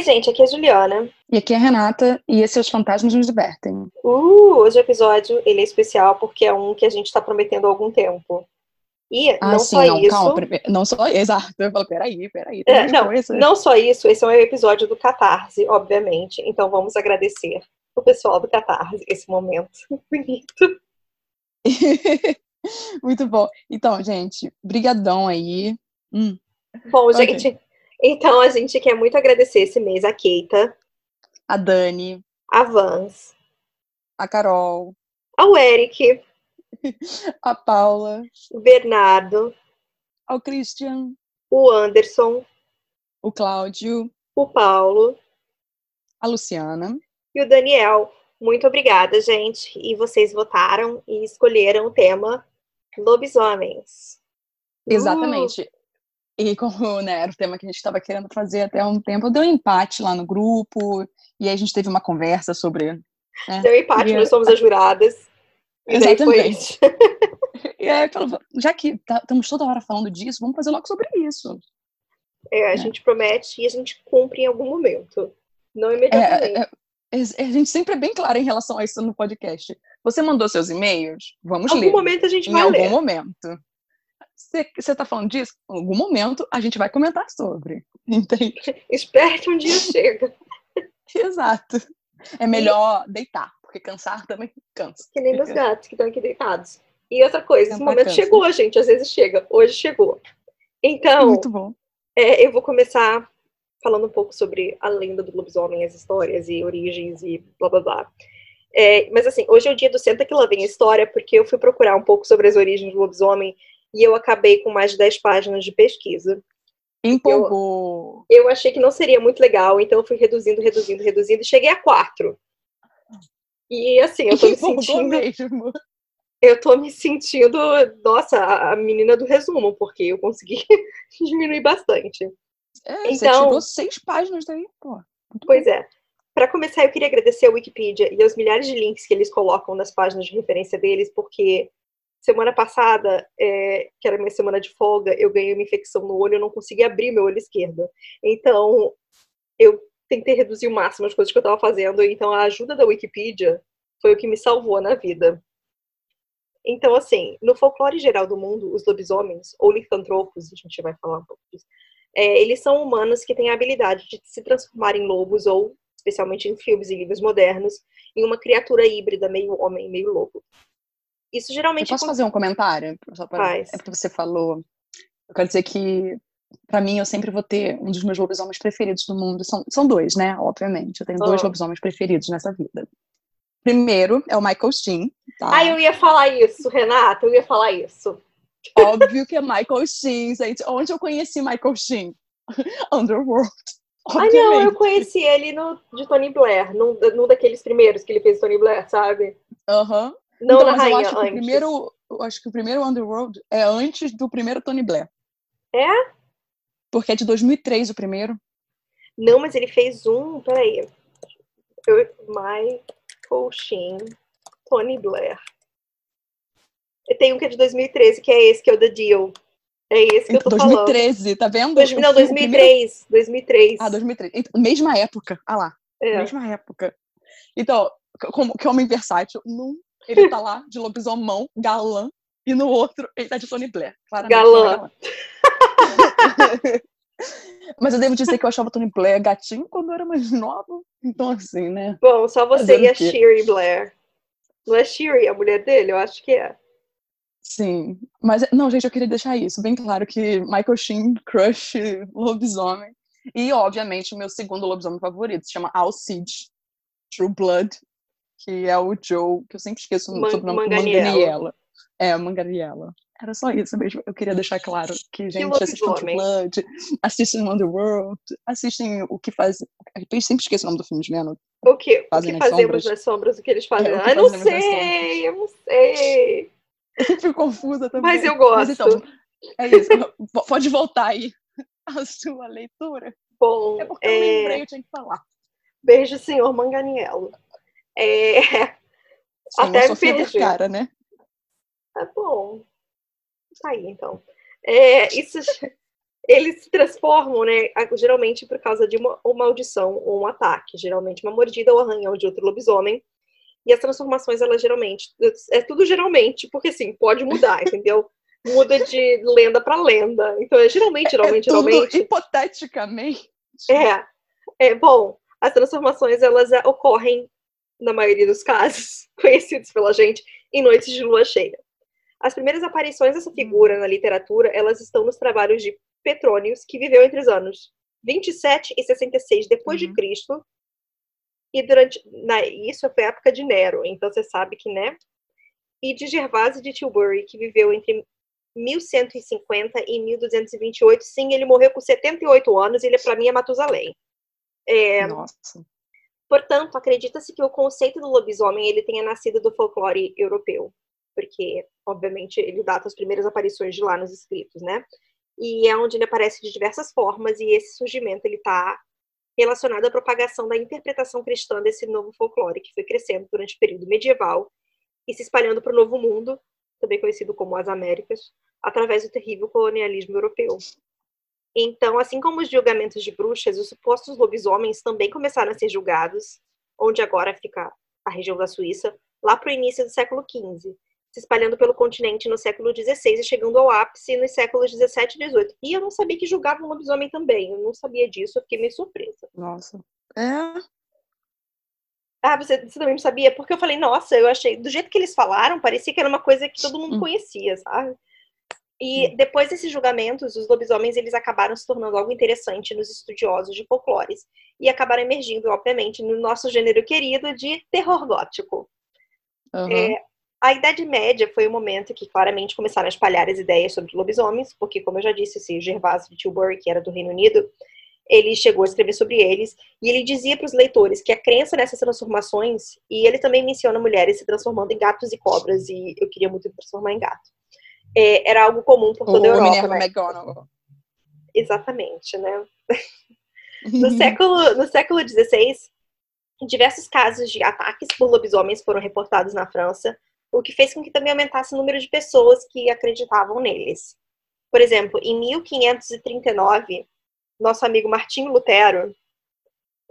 Oi, gente, aqui é a Juliana. E aqui é a Renata, e esses Os Fantasmas Nos Divertem. Uh, hoje o episódio ele é especial porque é um que a gente está prometendo há algum tempo. E ah, não sim, só não, isso. calma, prime- não só, exato, eu falo, peraí, peraí. É, não, coisa. não só isso, esse é um episódio do Catarse, obviamente. Então vamos agradecer o pessoal do Catarse esse momento bonito. Muito bom. Então, gente, brigadão aí. Hum, Bom, Ok. gente, então a gente quer muito agradecer esse mês a Keita, a Dani, a Vans, a Carol, ao Eric, a Paula, o Bernardo, ao Christian, o Anderson, o Cláudio, o Paulo a Luciana. e o Daniel. Muito obrigada, gente. E vocês votaram e escolheram o tema lobisomens. Uh, Exatamente. E como né, era o tema que a gente estava querendo fazer até um tempo, deu um empate lá no grupo, e aí a gente teve uma conversa sobre. né, Deu empate, queria- nós somos as juradas. E daí foi Exatamente. isso. E aí, já que tá- estamos toda hora falando disso, vamos fazer logo sobre isso. É, a É. gente promete e a gente cumpre em algum momento. Não É, imediatamente. é, é, a gente sempre é bem clara em relação a isso no podcast. Você mandou seus e-mails? Vamos Em algum ler. momento a gente em vai algum ler. momento. Você está falando disso? Em algum momento a gente vai comentar sobre. Entende? Espere que um dia chega. Exato. É melhor deitar, porque cansar também cansa. Que nem meus gatos que estão aqui deitados. E outra coisa, esse momento cansa. chegou, gente. Às vezes chega. Hoje chegou. Então, Muito bom. é, eu vou começar falando um pouco sobre a lenda do lobisomem, as histórias e origens e blá blá blá. É, mas assim, hoje é o dia do Senta que lá vem a história, porque eu fui procurar um pouco sobre as origens do lobisomem e eu acabei com mais de 10 páginas de pesquisa. Empolgou. Eu achei que não seria muito legal, então eu fui reduzindo, reduzindo, reduzindo e cheguei a quatro. E assim, eu tô me sentindo. mesmo. Eu tô me sentindo, nossa, a menina do resumo, porque eu consegui diminuir bastante. É, você Então- tirou seis páginas daí, pô. Muito Pois é. Para começar, eu queria agradecer a Wikipedia e aos milhares de links que eles colocam nas páginas de referência deles, porque semana passada, é, que era minha semana de folga, eu ganhei uma infecção no olho, eu não consegui abrir meu olho esquerdo. Então, eu tentei reduzir o máximo as coisas que eu estava fazendo, então a ajuda da Wikipedia foi o que me salvou na vida. Então, assim, no folclore geral do mundo, os lobisomens, ou licantropos, a gente vai falar um pouco disso, é, eles são humanos que têm a habilidade de se transformar em lobos ou, especialmente em filmes e livros modernos, em uma criatura híbrida, meio homem, meio lobo. Isso Eu geralmente posso acon- fazer um comentário? Só pra- Faz. É porque você falou. Eu quero dizer que, pra mim, eu sempre vou ter um dos meus lobisomens preferidos do mundo. São, são dois, né? Obviamente. Eu tenho dois Ah. lobisomens preferidos nessa vida. Primeiro é o Michael Sheen. Tá? Ah, eu ia falar isso, Renata, eu ia falar isso. Óbvio que é Michael Sheen, gente. Onde eu conheci Michael Sheen? Underworld. Ah, não, Obviamente. eu conheci ele no, de Tony Blair, num, num daqueles primeiros que ele fez Tony Blair, sabe? Aham. Não Então, na mas eu rainha, acho que o primeiro, eu acho que o primeiro Underworld é antes do primeiro Tony Blair. É? Porque é de 2003 o primeiro. Não, mas ele fez um, peraí. Eu, Michael Sheen, Tony Blair. E tem um que é de 2013, que é esse, que é o The Deal. É esse que eu tô falando. 2013, tá vendo? Dois- não, filme- o primeiro- 2003. 2003. Ah, 2003. Então, mesma época. Ah lá, É. mesma época. Então, como que homem versátil, num ele tá lá de lobisomão, galã, e no outro ele tá de Tony Blair. Claramente Galã. é galã. Mas eu devo dizer que eu achava Tony Blair gatinho quando eu era mais nova. Então, assim, né? Bom, só você Fazendo e a? Shiri Blair. Não é Shiri a mulher dele? Eu acho que é. Sim. Mas, não, gente, eu queria deixar isso bem claro que Michael Sheen, crush, lobisomem. E, obviamente, o meu segundo lobisomem favorito se chama Alcide, True Blood, que é o Joe, que eu sempre esqueço o sobrenome, Manganiello. Manganiello. É, Manganiello. Era só isso mesmo. Eu queria deixar claro que, gente, assistam lobisomem. Blood, assistem Underworld, assistem o que faz... Eu sempre esqueço o nome do filme, Juliana. O que, o Fazem que nas fazemos sombras. nas sombras, o que eles fazem? É, o que ah, não sei, eu não sei. Eu fico confusa também. Mas eu gosto. então, é isso. Pode voltar aí a sua leitura. Bom, É porque eu é, lembrei, eu tinha que falar. beijo, senhor Manganiello. É, Sim, Até filha perdi. cara, né? tá bom. Tá aí, então. É, isso, eles se transformam, né, geralmente por causa de uma, uma maldição ou um ataque, geralmente uma mordida ou arranhão de outro lobisomem. E as transformações, elas geralmente, é tudo geralmente, porque assim, pode mudar, entendeu? Muda de lenda para lenda. Então, é geralmente, geralmente, é tudo geralmente. Hipoteticamente. É. É, bom, as transformações, elas é, ocorrem, na maioria dos casos, conhecidos pela gente, em noites de lua cheia. As primeiras aparições dessa figura na literatura, elas estão nos trabalhos de Petrônios, que viveu entre os anos 27 e 66 depois uhum. de Cristo. E durante na, isso foi a época de Nero, então você sabe que, né? E de Gervásio de Tilbury, que viveu entre 1150 e 1228. Sim, ele morreu com 78 anos, e ele para mim é Matusalém. É, Nossa. Portanto, acredita-se que o conceito do lobisomem ele tenha nascido do folclore europeu, porque, obviamente, ele data as primeiras aparições de lá nos escritos, né? e é onde ele aparece de diversas formas, e esse surgimento ele está relacionado à propagação da interpretação cristã desse novo folclore, que foi crescendo durante o período medieval e se espalhando para o Novo Mundo, também conhecido como as Américas, através do terrível colonialismo europeu. Então, assim como os julgamentos de bruxas, os supostos lobisomens também começaram a ser julgados, onde agora fica a região da Suíça, lá para o início do século XV, se espalhando pelo continente no século XVI e chegando ao ápice nos séculos XVII e XVIII. E eu não sabia que julgavam lobisomem também. Eu não sabia disso, eu fiquei meio surpresa. Nossa. É. Ah, você, você também não sabia? Porque eu falei, nossa, eu achei. Do jeito que eles falaram, parecia que era uma coisa que todo mundo conhecia, sabe? E hum. depois desses julgamentos, os lobisomens eles acabaram se tornando algo interessante nos estudiosos de folclores e acabaram emergindo, obviamente, no nosso gênero querido de terror gótico. Uhum. É, a Idade Média foi o momento que claramente começaram a espalhar as ideias sobre lobisomens, porque, como eu já disse, esse Gervásio de Tilbury, que era do Reino Unido, ele chegou a escrever sobre eles, e ele dizia para os leitores que a crença nessas transformações, e ele também menciona mulheres se transformando em gatos e cobras, e eu queria muito me transformar em gato, é, era algo comum por toda a Europa. Minerva né? McGonagall. Exatamente, né? no, século, no século XVI, diversos casos de ataques por lobisomens foram reportados na França, o que fez com que também aumentasse o número de pessoas que acreditavam neles. Por exemplo, em 1539, nosso amigo Martinho Lutero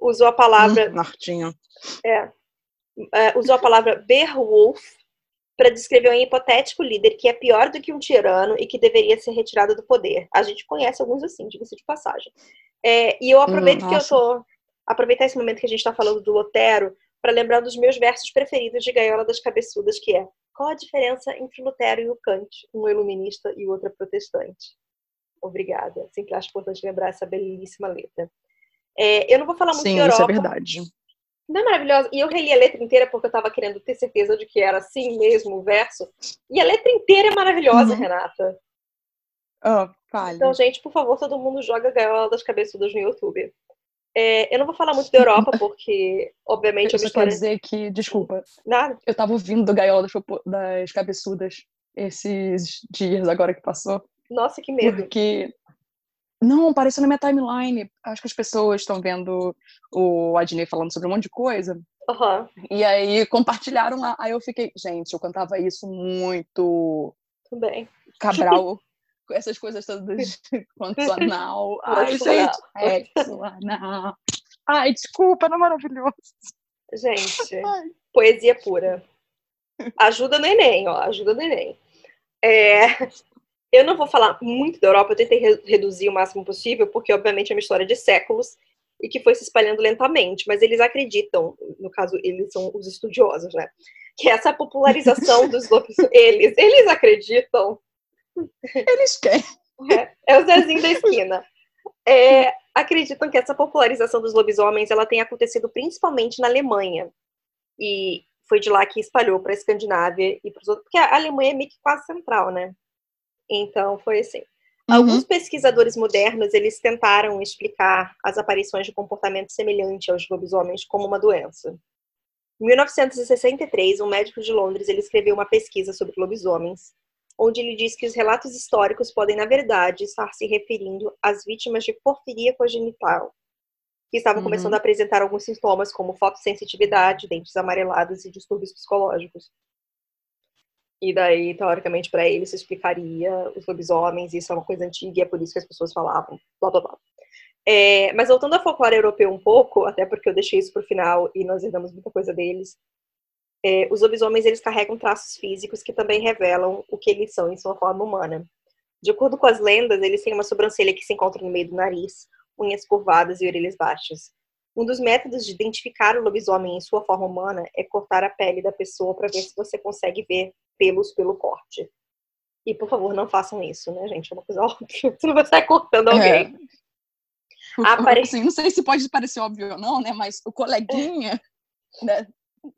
usou a palavra. Hum, Martinho. É, é, usou a palavra Beowulf para descrever um hipotético líder que é pior do que um tirano e que deveria ser retirado do poder. A gente conhece alguns assim, diga-se de passagem. É, e eu aproveito hum, que eu tô. Aproveitar esse momento que a gente está falando do Lutero para lembrar dos meus versos preferidos de Gaiola das Cabeçudas, que é qual a diferença entre o Lutero e o Kant? Um iluminista e o outro é protestante. Obrigada. Sempre acho importante lembrar essa belíssima letra. É, eu não vou falar muito Sim, de Europa. isso é verdade. Não é maravilhosa? E eu reli a letra inteira porque eu estava querendo ter certeza de que era assim mesmo o verso. E a letra inteira é maravilhosa, uhum. Renata. Oh. Então, gente, por favor, todo mundo joga Gaiola das Cabeçudas no YouTube. É, eu não vou falar muito da Europa, porque, obviamente, eu só história... quero dizer que, desculpa. Nada. Eu tava ouvindo do Gaiola das, das Cabeçudas esses dias agora que passou. Nossa, que medo. Porque. Não, apareceu na minha timeline. Acho que as pessoas estão vendo o Adnei falando sobre um monte de coisa. Uhum. E aí compartilharam lá. Aí eu fiquei, gente, eu cantava isso muito. Tudo bem. Cabral. essas coisas todas quanto anal. Ai, gente, sexo anal. Ai, desculpa, não é maravilhoso. Gente, Ai. poesia pura. Ajuda no Enem, ó, ajuda no Enem. É, eu não vou falar muito da Europa, eu tentei re reduzir o máximo possível, porque obviamente é uma história de séculos e que foi se espalhando lentamente, mas eles acreditam, no caso, eles são os estudiosos, né? Que essa popularização dos lobisomens, eles, eles acreditam eles querem. É, é o Zezinho da esquina. É, acreditam que essa popularização dos lobisomens ela tem acontecido principalmente na Alemanha. E foi de lá que espalhou para a Escandinávia e para os outros, porque a Alemanha é meio que quase central, né? Então foi assim. Uhum. Alguns pesquisadores modernos eles tentaram explicar as aparições de comportamento semelhante aos lobisomens como uma doença. Em 1963, um médico de Londres ele escreveu uma pesquisa sobre lobisomens onde ele diz que os relatos históricos podem, na verdade, estar se referindo às vítimas de porfiria congenital, que estavam uhum. começando a apresentar alguns sintomas como fotossensitividade, dentes amarelados e distúrbios psicológicos. E daí, teoricamente, para ele, isso explicaria os lobisomens, isso é uma coisa antiga e é por isso que as pessoas falavam, blá blá blá. É, mas voltando ao folclore europeu um pouco, até porque eu deixei isso pro final e nós herdamos muita coisa deles, é, os lobisomens eles carregam traços físicos que também revelam o que eles são em sua forma humana. De acordo com as lendas, eles têm uma sobrancelha que se encontra no meio do nariz, unhas curvadas e orelhas baixas. Um dos métodos de identificar o lobisomem em sua forma humana é cortar a pele da pessoa para ver se você consegue ver pelos pelo corte. E, por favor, não façam isso, né, gente? É uma coisa óbvia. Você não vai sair cortando alguém. É. Apare... Assim, não sei se pode parecer óbvio ou não, né? Mas o coleguinha né,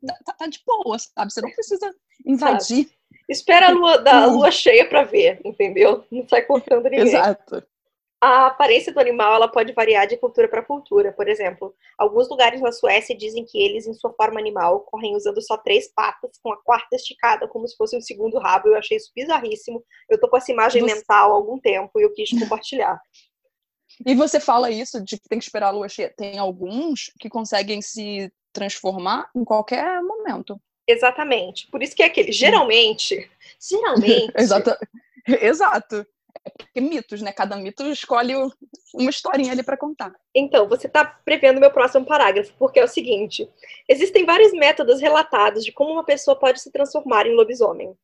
tá, tá, tá de boa, sabe? Você não precisa invadir. Sabe? Espera a lua, da, lua cheia para ver, entendeu? Não sai cortando ninguém. Exato a aparência do animal ela pode variar de cultura para cultura. Por exemplo, alguns lugares na Suécia dizem que eles, em sua forma animal, correm usando só três patas, com a quarta esticada, como se fosse um segundo rabo. Eu achei isso bizarríssimo. Eu tô com essa imagem você... mental há algum tempo e eu quis compartilhar. E você fala isso de que tem que esperar a lua cheia. Tem alguns que conseguem se transformar em qualquer momento. Exatamente. Por isso que é aquele. Geralmente. Geralmente. Exato. Exato. É porque mitos, né? Cada mito escolhe uma historinha ali para contar. Então, você está prevendo meu próximo parágrafo, porque é o seguinte: existem vários métodos relatados de como uma pessoa pode se transformar em lobisomem.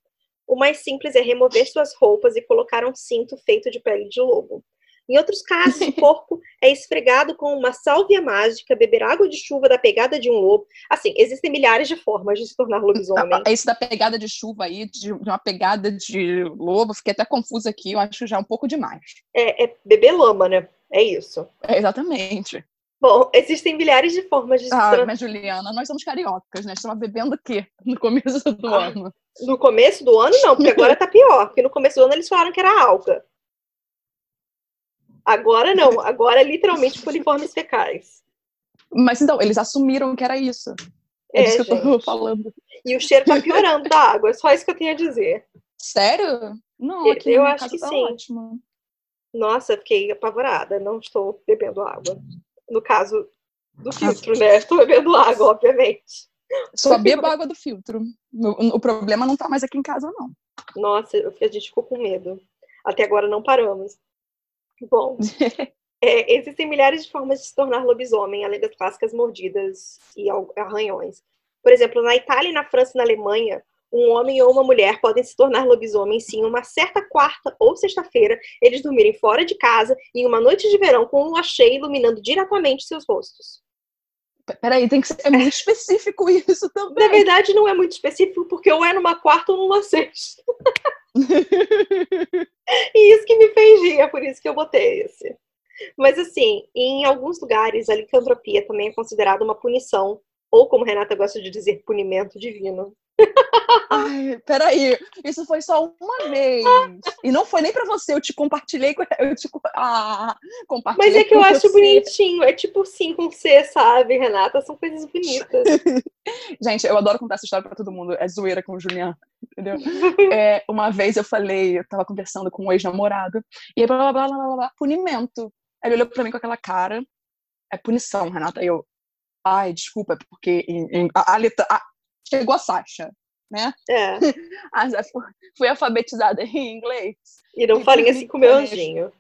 O mais simples é remover suas roupas e colocar um cinto feito de pele de lobo. Em outros casos, o corpo é esfregado com uma sálvia mágica, beber água de chuva da pegada de um lobo. Assim, existem milhares de formas de se tornar lobisomem. Esse da pegada de chuva aí, de uma pegada de lobo, fiquei até confusa aqui, eu acho já um pouco demais. É, é beber lama, né? É isso. É, exatamente. Bom, existem milhares de formas de se Ah, mas Juliana, nós somos cariocas, né? Estamos bebendo o quê no começo do ah, ano? No começo do ano, não, porque agora tá pior. Porque no começo do ano eles falaram que era álcool. Agora não, agora é literalmente coliformes fecais. Mas então, eles assumiram que era isso. É, é isso que eu tô falando. E o cheiro tá piorando da água, é só isso que eu tenho a dizer. Sério? Não, aqui eu acho que tá sim. Ótimo. Nossa, fiquei apavorada, não estou bebendo água. No caso do filtro, né? Estou bebendo água, obviamente. Só bebo água do filtro. O problema não tá mais aqui em casa, não. Nossa, a gente ficou com medo. Até agora não paramos. Bom, é, existem milhares de formas de se tornar lobisomem, além das clássicas mordidas e arranhões. Por exemplo, na Itália, na França e na Alemanha, um homem ou uma mulher podem se tornar lobisomem sim uma certa quarta ou sexta-feira, eles dormirem fora de casa em uma noite de verão com lua cheia iluminando diretamente seus rostos. Peraí, tem que ser é muito específico isso também. Na verdade, não é muito específico, porque ou é numa quarta ou numa sexta. e isso que me fez por isso que eu botei esse. Mas assim, em alguns lugares a licantropia também é considerada uma punição, ou como Renata gosta de dizer, punimento divino. Ai, peraí, isso foi só uma vez. E não foi nem pra você, eu te compartilhei com. Eu te, ah, compartilhei Mas é que eu acho você. bonitinho, é tipo sim com C, sabe, Renata? São coisas bonitas. Gente, eu adoro contar essa história pra todo mundo. É zoeira com o Julian, entendeu? É, uma vez eu falei, eu tava conversando com um ex-namorado, e aí blá blá blá blá blá, punimento. Aí ele olhou pra mim com aquela cara. É punição, Renata. Eu, ai, desculpa, é porque em, em, a, a, a, chegou a Sasha, né? É. Fui alfabetizada em inglês. E não falem assim com o meu anjinho.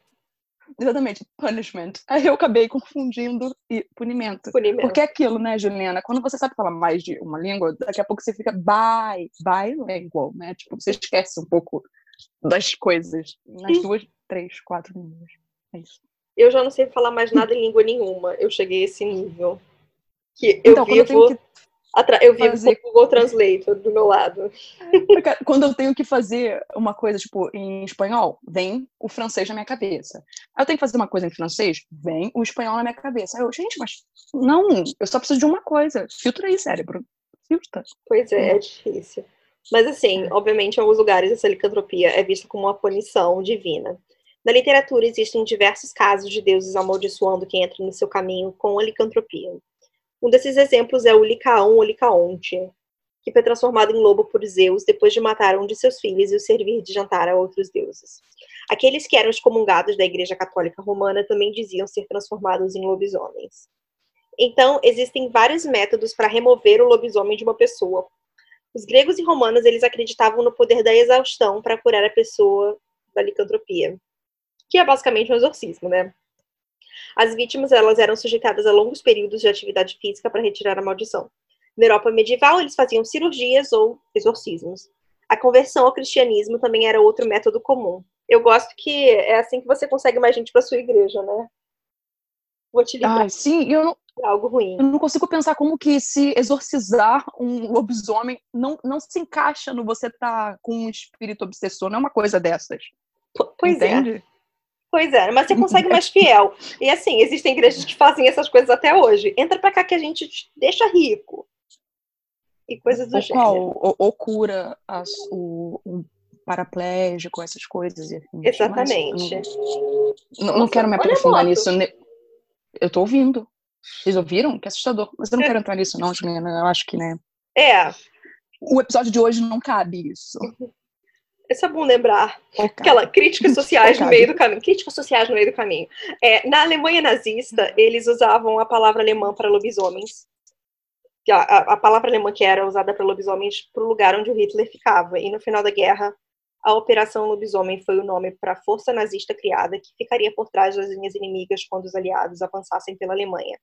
Exatamente, punishment. Aí eu acabei confundindo e punimento. punimento. Porque é aquilo, né, Juliana? Quando você sabe falar mais de uma língua, daqui a pouco você fica bi, bilingual, né? Tipo, você esquece um pouco das coisas nas duas, três, quatro línguas. É isso. Eu já não sei falar mais nada em língua nenhuma. Eu cheguei a esse nível. Que eu então, vivo... eu tenho que eu vi fazer... o Google Translator do meu lado. Quando eu tenho que fazer uma coisa, tipo, em espanhol, vem o francês na minha cabeça. Aí eu tenho que fazer uma coisa em francês, vem o espanhol na minha cabeça. Aí eu, gente, mas não, eu só preciso de uma coisa. Filtra aí, cérebro. Filtra. Pois é, é difícil. Mas assim, é. obviamente, em alguns lugares essa licantropia é vista como uma punição divina. Na literatura existem diversos casos de deuses amaldiçoando quem entra no seu caminho com a licantropia. Um desses exemplos é o Licaão ou Licaonte, que foi transformado em lobo por Zeus depois de matar um de seus filhos e o servir de jantar a outros deuses. Aqueles que eram excomungados da Igreja Católica Romana também diziam ser transformados em lobisomens. Então, existem vários métodos para remover o lobisomem de uma pessoa. Os gregos e romanos, eles acreditavam no poder da exaustão para curar a pessoa da licantropia, que é basicamente um exorcismo, né? As vítimas, elas eram sujeitadas a longos períodos de atividade física para retirar a maldição. Na Europa medieval, eles faziam cirurgias ou exorcismos. A conversão ao cristianismo também era outro método comum. Eu gosto que é assim que você consegue mais gente para sua igreja, né? Vou te livrar. Ah, sim, eu não, algo ruim. Eu não consigo pensar como que se exorcizar um lobisomem não, não se encaixa no você estar tá com um espírito obsessor, não é uma coisa dessas. Pois é. Entende? é. Pois é, mas você consegue mais fiel. E assim, existem igrejas que fazem essas coisas até hoje. Entra pra cá que a gente te deixa rico. E coisas do ou gênero. Ou, ou cura o, o paraplégico, essas coisas. Assim, Exatamente. Não, não, não, quero me aprofundar nisso. Eu tô ouvindo. Vocês ouviram? Que assustador. Mas eu não é. quero entrar nisso, não, Juliana. Eu acho que, né? É. O episódio de hoje não cabe isso. Isso é bom lembrar. Aquela críticas sociais no meio do caminho. Críticas sociais no meio do caminho. É, na Alemanha nazista, eles usavam a palavra alemã para lobisomens. A, a, a palavra alemã que era usada para lobisomens para o lugar onde o Hitler ficava. E no final da guerra, a Operação Lobisomem foi o nome para a força nazista criada que ficaria por trás das linhas inimigas quando os aliados avançassem pela Alemanha.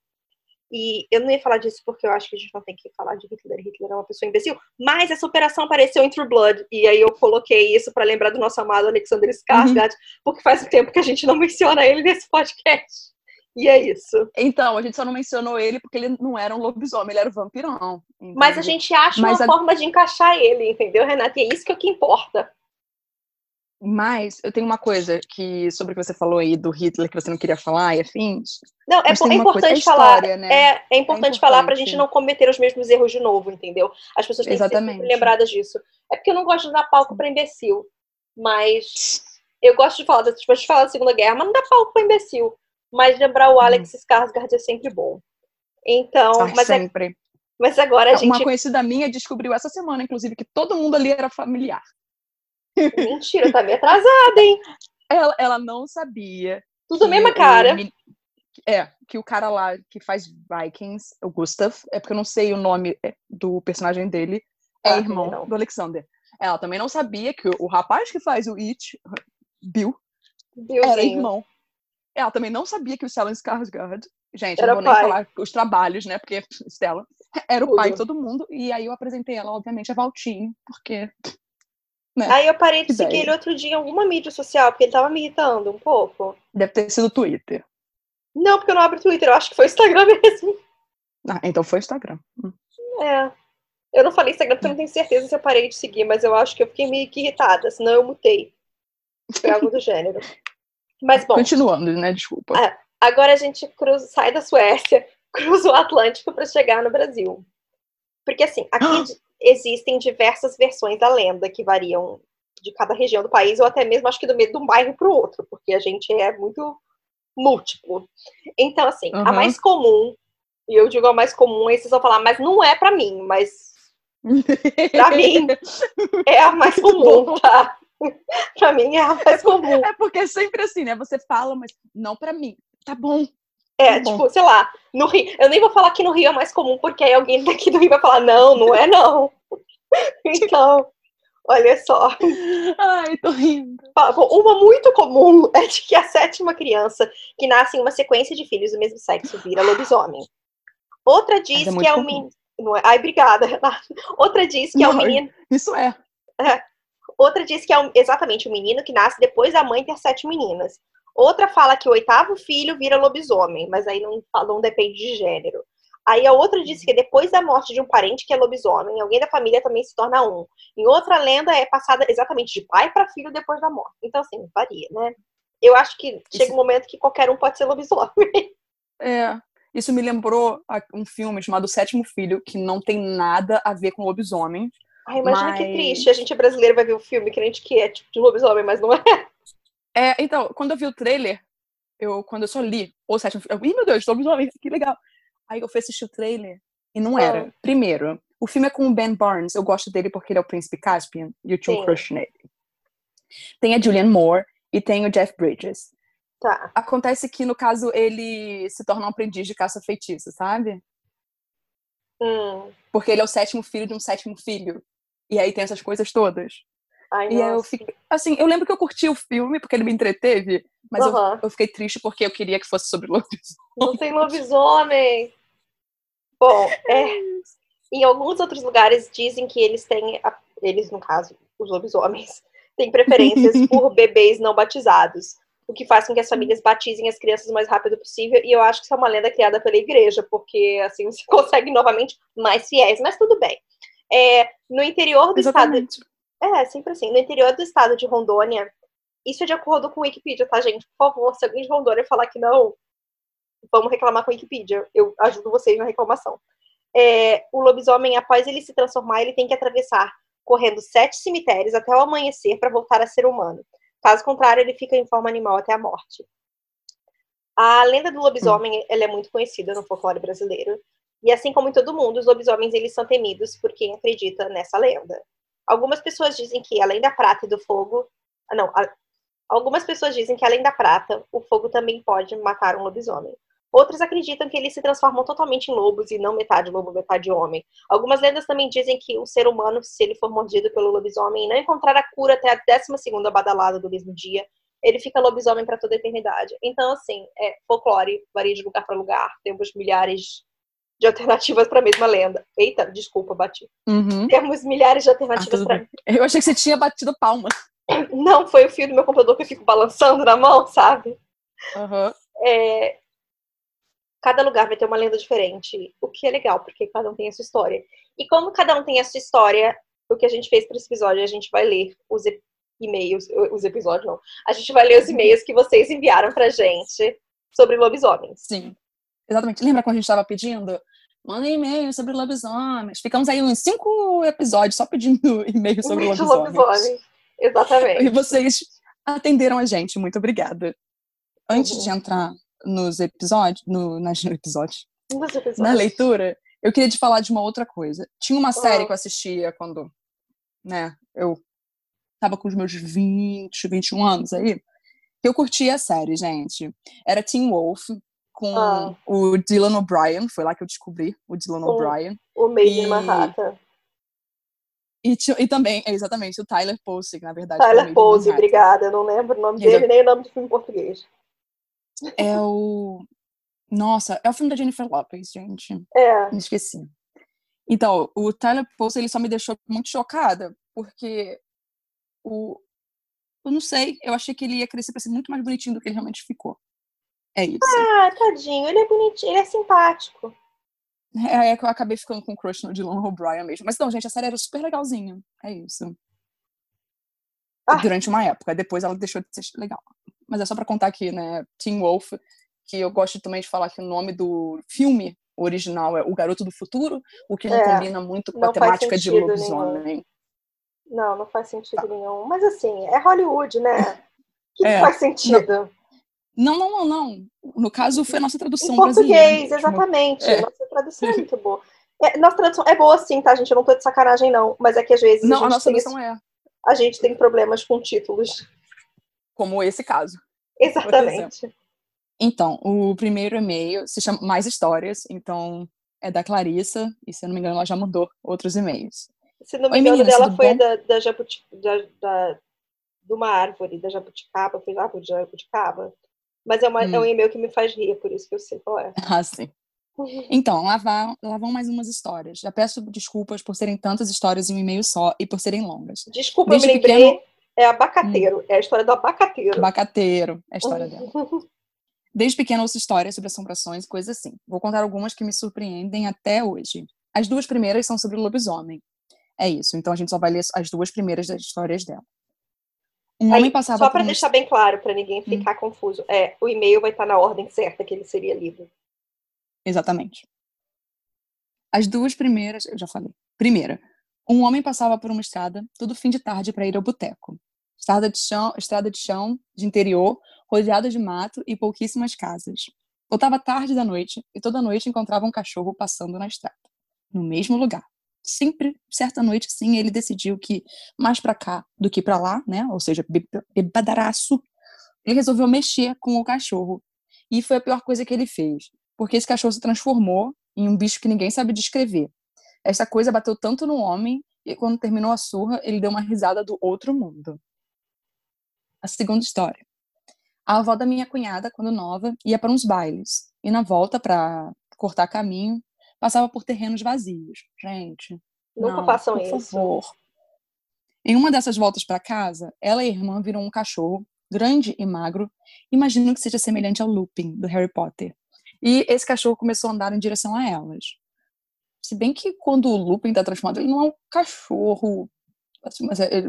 E eu não ia falar disso porque eu acho que a gente não tem que falar de Hitler. Hitler é uma pessoa imbecil. Mas essa operação apareceu em True Blood. E aí eu coloquei isso para lembrar do nosso amado Alexander Skarsgård, uhum. porque faz um tempo que a gente não menciona ele nesse podcast. E é isso. Então, a gente só não mencionou ele porque ele não era um lobisomem, ele era um vampirão. Entendeu? Mas a gente acha Mas uma a... forma de encaixar ele, entendeu, Renata? E é isso que é o que importa. Mas eu tenho uma coisa que sobre o que você falou aí do Hitler que você não queria falar e afins. Não, é, é importante falar. História, né? é, é, importante é importante falar para a gente não cometer os mesmos erros de novo, entendeu? As pessoas têm Exatamente. que ser lembradas disso. É porque eu não gosto de dar palco para imbecil, mas eu gosto de falar, tipo, de falar da Segunda Guerra, mas não dá palco para imbecil. Mas lembrar o Alex hum. Skarsgård é sempre bom. Então, ah, mas é sempre. É, mas agora a gente. Uma conhecida minha descobriu essa semana, inclusive, que todo mundo ali era familiar. Mentira, tá meio atrasada, hein? Ela, ela não sabia. Tudo a mesma cara. é, que o cara lá que faz Vikings, o Gustav, é porque eu não sei o nome é, do personagem dele, é ah, irmão não. do Alexander. Ela também não sabia que o, o rapaz que faz o It, Bill, Billzinho. era irmão. Ela também não sabia que o Stellan Skarsgård, gente, era não vou nem falar os trabalhos, né, porque Stella era o Tudo. pai de todo mundo, e aí eu apresentei ela, obviamente, a Valtinho, porque né? Aí eu parei de seguir ele outro dia em alguma mídia social, porque ele tava me irritando um pouco. Deve ter sido Twitter. Não, porque eu não abro Twitter, eu acho que foi Instagram mesmo. Ah, então foi Instagram. Hum. É. Eu não falei Instagram porque eu não tenho certeza se eu parei de seguir, mas eu acho que eu fiquei meio que irritada, senão eu mutei. Foi algo do gênero. Mas bom. Continuando, né? Desculpa. É, agora a gente cruza, sai da Suécia, cruza o Atlântico para chegar no Brasil. Porque assim, aqui existem diversas versões da lenda que variam de cada região do país, ou até mesmo acho que do meio de um bairro para o outro, porque a gente é muito múltiplo. Então, assim, uhum. a mais comum, e eu digo a mais comum, aí vocês vão falar, mas não é para mim, mas para mim é a mais comum, tá? pra mim é a mais comum. É porque é sempre assim, né? Você fala, mas não para mim. Tá bom, é, tipo, sei lá, no Rio. Eu nem vou falar que no Rio é mais comum, porque aí alguém daqui do Rio vai falar, não, não é não. então, olha só. Ai, tô rindo. Uma muito comum é de que a sétima criança que nasce em uma sequência de filhos do mesmo sexo vira lobisomem. Outra diz é que é um menino. É... Ai, obrigada, Renata. Outra diz que não, é um menino. Isso é. é. Outra diz que é um... exatamente o um menino que nasce depois da mãe ter sete meninas. Outra fala que o oitavo filho vira lobisomem, mas aí não, não depende de gênero. Aí a outra diz que depois da morte de um parente que é lobisomem, alguém da família também se torna um. Em outra lenda é passada exatamente de pai para filho depois da morte. Então, assim, varia, né? Eu acho que chega um momento que qualquer um pode ser lobisomem. É. Isso me lembrou um filme chamado Sétimo Filho, que não tem nada a ver com lobisomem. Ai, imagina mas... que triste. A gente é brasileiro, vai ver o filme que a gente que é tipo de lobisomem, mas não é. É, então, quando eu vi o trailer, eu, quando eu só li o sétimo filme, eu, Ih, meu Deus, lobisomem, que legal. Aí eu fui assistir o trailer e não era. Oh. Primeiro, o filme é com o Ben Barnes, eu gosto dele porque ele é o príncipe Caspian e eu tinha um crush nele. Tem a Julianne Moore e tem o Jeff Bridges. Tá. Acontece que, no caso, ele se torna um aprendiz de caça-feitiço, sabe? Hum. Porque ele é o sétimo filho de um sétimo filho. E aí tem essas coisas todas. Ai, e eu fiquei. Assim, eu lembro que eu curti o filme porque ele me entreteve, mas uhum. eu, eu, fiquei triste porque eu queria que fosse sobre lobisomem. Não tem lobisomem! Bom, é, em alguns outros lugares dizem que eles têm, eles no caso, os lobisomens, têm preferências por bebês não batizados, o que faz com que as famílias batizem as crianças o mais rápido possível, e eu acho que isso é uma lenda criada pela igreja, porque assim você consegue novamente mais fiéis, mas tudo bem. É, no interior do Exatamente. estado. É, sempre assim. No interior do estado de Rondônia, isso é de acordo com o Wikipedia, tá, gente? Por favor, se alguém de Rondônia falar que não, vamos reclamar com a Wikipedia. Eu ajudo vocês na reclamação. É, o lobisomem, após ele se transformar, ele tem que atravessar correndo sete cemitérios até o amanhecer para voltar a ser humano. Caso contrário, ele fica em forma animal até a morte. A lenda do lobisomem ela é muito conhecida no folclore brasileiro. E assim como em todo mundo, os lobisomens eles são temidos por quem acredita nessa lenda. Algumas pessoas dizem que além da prata e do fogo, ah, não, algumas pessoas dizem que além da prata, o fogo também pode matar um lobisomem. Outros acreditam que eles se transformam totalmente em lobos e não metade lobo, metade homem. Algumas lendas também dizem que o ser humano, se ele for mordido pelo lobisomem e não encontrar a cura até a 12 segunda badalada do mesmo dia, ele fica lobisomem para toda a eternidade. Então, assim, é folclore, varia de lugar para lugar. Temos milhares de alternativas para a mesma lenda. Eita, desculpa, bati. Uhum. Temos milhares de alternativas ah, para. Eu achei que você tinha batido palma. Não, foi o fio do meu computador que eu fico balançando na mão, sabe? Uhum. É, cada lugar vai ter uma lenda diferente, o que é legal, porque cada um tem a sua história. E como cada um tem a sua história, o que a gente fez para esse episódio, a gente vai ler os e-mails, os episódios não, a gente vai ler os e-mails que vocês enviaram pra gente sobre lobisomens. Sim, exatamente. Lembra quando a gente estava pedindo? Manda e-mail sobre lobisomens. Ficamos aí uns cinco episódios só pedindo e-mail sobre lobisomens. lobisomens. Exatamente. E vocês atenderam a gente, muito obrigada. Antes uhum. de entrar nos episódios, no, nas, no episódio, na leitura, eu queria te falar de uma outra coisa. Tinha uma série oh. que eu assistia quando, né, eu tava com os meus 20, 21 anos aí, que eu curtia a série, gente. Era Teen Wolf, com oh. o Dylan O'Brien, foi lá que eu descobri o Dylan O'Brien. O Made e... in Manhattan. E, e, também, exatamente, o Tyler Posey, na verdade. Tyler Posey, obrigada. Eu não lembro o nome dele, nem o nome do filme em português. É o. Nossa, é o filme da Jennifer Lopez, gente. É. Me esqueci. Então, o Tyler Posey, ele só me deixou muito chocada, porque o. Eu não sei, eu achei que ele ia crescer pra ser muito mais bonitinho do que ele realmente ficou. É isso. Ah, tadinho, ele é bonitinho, ele é simpático. É, é que eu acabei ficando com crush no Dylan O'Brien mesmo. Mas não, gente, a série era super legalzinha. É isso. Ah. Durante uma época. Depois ela deixou de ser legal mas é só para contar aqui, né? Teen Wolf, que eu gosto também de falar que o nome do filme original é O Garoto do Futuro, o que não é, combina muito com a temática de lobisomem. Não, não faz sentido tá. nenhum. Mas assim, é Hollywood, né? Que é, faz sentido. Não, não, não, não. No caso, foi a nossa tradução em português, exatamente. É. Nossa tradução é muito boa. É, nossa tradução é boa sim, tá, gente? Eu não tô de sacanagem, não. Mas é que às vezes. Não, a, a nossa tradução é. A gente tem problemas com títulos como esse caso. Exatamente. Então, o primeiro e-mail se chama Mais Histórias, então é da Clarissa, e se eu não me engano, ela já mandou outros e-mails. Se não me engano, Oi, dela foi da, da, jabuti, da, da, de uma árvore, da jabuticaba, foi árvore de jabuticaba. Mas é, uma, hum. é um hum. e-mail que me faz rir, por isso que eu sei qual é. Ah, sim. Então, lá, vão, lá vão mais umas histórias. Já peço desculpas por serem tantas histórias em um e-mail só e por serem longas. Desculpa, Desde eu me lembrei. Pequeno é abacateiro. Hum. É a história do abacateiro. Abacateiro. É a história dela. Desde pequena ouço histórias sobre assombrações e coisas assim. Vou contar algumas que me surpreendem até hoje. As duas primeiras são sobre o lobisomem. É isso. Então a gente só vai ler as duas primeiras das histórias dela. Um Aí, homem passava só para um... deixar bem claro, para ninguém hum. ficar hum. confuso. É, o e-mail vai estar na ordem certa que ele seria lido. Exatamente. As duas primeiras, eu já falei. Primeira, um homem passava por uma estrada todo fim de tarde para ir ao boteco. Estrada de chão, estrada de chão, de interior, rodeada de mato e pouquíssimas casas. Voltava tarde da noite e toda noite encontrava um cachorro passando na estrada, no mesmo lugar. Sempre, certa noite, sim, ele decidiu que mais para cá do que para lá, né? Ou seja, bebadaraço. Ele resolveu mexer com o cachorro. E foi a pior coisa que ele fez, porque esse cachorro se transformou em um bicho que ninguém sabe descrever. Essa coisa bateu tanto no homem e quando terminou a surra, ele deu uma risada do outro mundo. A segunda história. A avó da minha cunhada, quando nova, ia para uns bailes e na volta para cortar caminho, passava por terrenos vazios. Gente, nunca não, façam por isso. favor. Em uma dessas voltas para casa, ela e a irmã viram um cachorro grande e magro. Imagino que seja semelhante ao Lupin do Harry Potter. E esse cachorro começou a andar em direção a elas. Se bem que quando o Lupin está transformado, ele não é um cachorro, assim, mas é, ele,